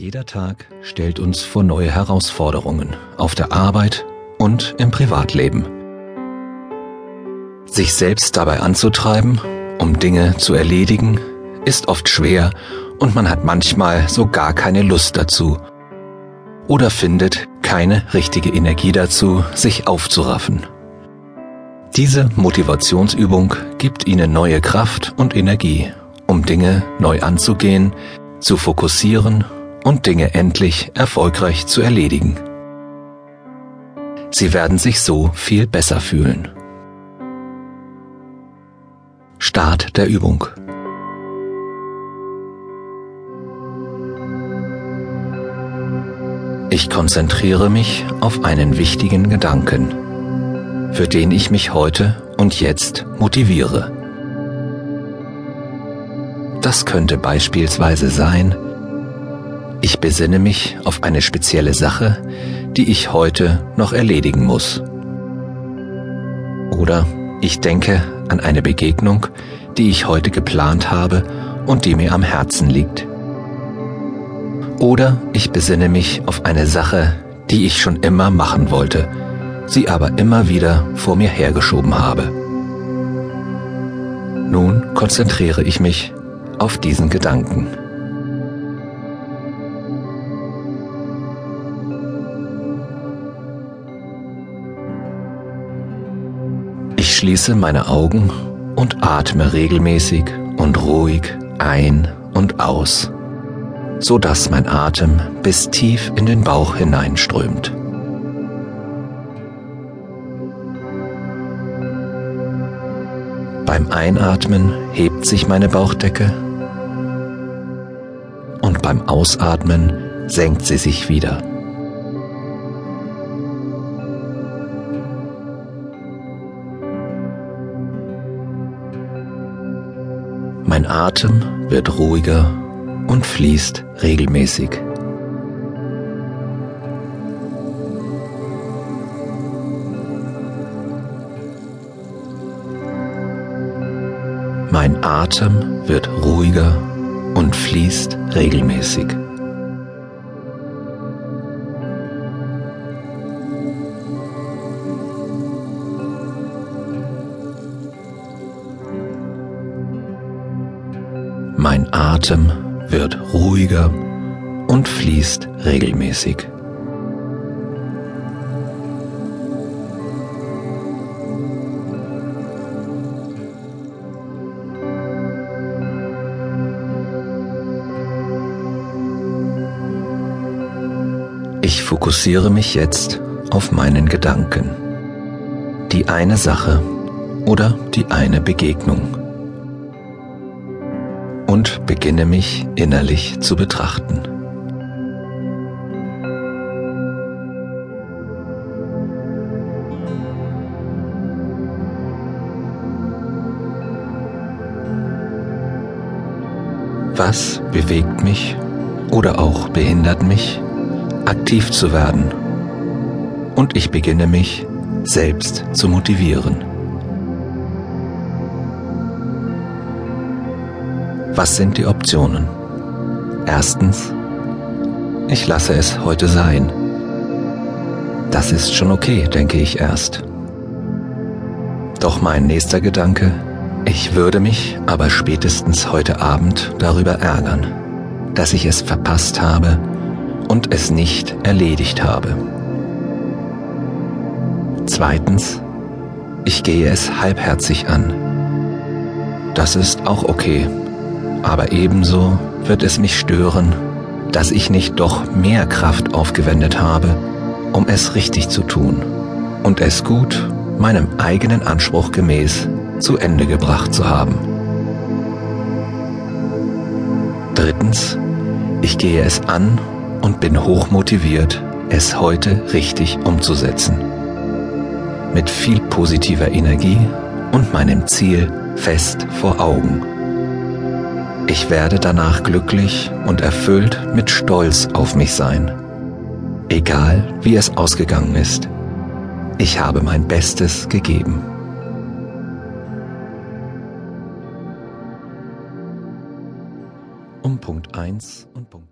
Jeder Tag stellt uns vor neue Herausforderungen auf der Arbeit und im Privatleben. Sich selbst dabei anzutreiben, um Dinge zu erledigen, ist oft schwer und man hat manchmal so gar keine Lust dazu oder findet keine richtige Energie dazu, sich aufzuraffen. Diese Motivationsübung gibt Ihnen neue Kraft und Energie, um Dinge neu anzugehen, zu fokussieren und Dinge endlich erfolgreich zu erledigen. Sie werden sich so viel besser fühlen. Start der Übung. Ich konzentriere mich auf einen wichtigen Gedanken, für den ich mich heute und jetzt motiviere. Das könnte beispielsweise sein, ich besinne mich auf eine spezielle Sache, die ich heute noch erledigen muss. Oder ich denke an eine Begegnung, die ich heute geplant habe und die mir am Herzen liegt. Oder ich besinne mich auf eine Sache, die ich schon immer machen wollte, sie aber immer wieder vor mir hergeschoben habe. Nun konzentriere ich mich auf diesen Gedanken. Ich schließe meine Augen und atme regelmäßig und ruhig ein und aus, so dass mein Atem bis tief in den Bauch hineinströmt. Beim Einatmen hebt sich meine Bauchdecke und beim Ausatmen senkt sie sich wieder. Mein Atem wird ruhiger und fließt regelmäßig. Mein Atem wird ruhiger und fließt regelmäßig. Mein Atem wird ruhiger und fließt regelmäßig. Ich fokussiere mich jetzt auf meinen Gedanken, die eine Sache oder die eine Begegnung und beginne mich innerlich zu betrachten. Was bewegt mich oder auch behindert mich, aktiv zu werden? Und ich beginne mich selbst zu motivieren. Was sind die Optionen? Erstens, ich lasse es heute sein. Das ist schon okay, denke ich erst. Doch mein nächster Gedanke, ich würde mich aber spätestens heute Abend darüber ärgern, dass ich es verpasst habe und es nicht erledigt habe. Zweitens, ich gehe es halbherzig an. Das ist auch okay, aber ebenso wird es mich stören, dass ich nicht doch mehr Kraft aufgewendet habe, um es richtig zu tun und es gut meinem eigenen Anspruch gemäß zu Ende gebracht zu haben. Drittens, ich gehe es an und bin hochmotiviert, es heute richtig umzusetzen. Mit viel positiver Energie und meinem Ziel fest vor Augen. Ich werde danach glücklich und erfüllt mit Stolz auf mich sein. Egal wie es ausgegangen ist, ich habe mein Bestes gegeben. Um Punkt 1 und Punkt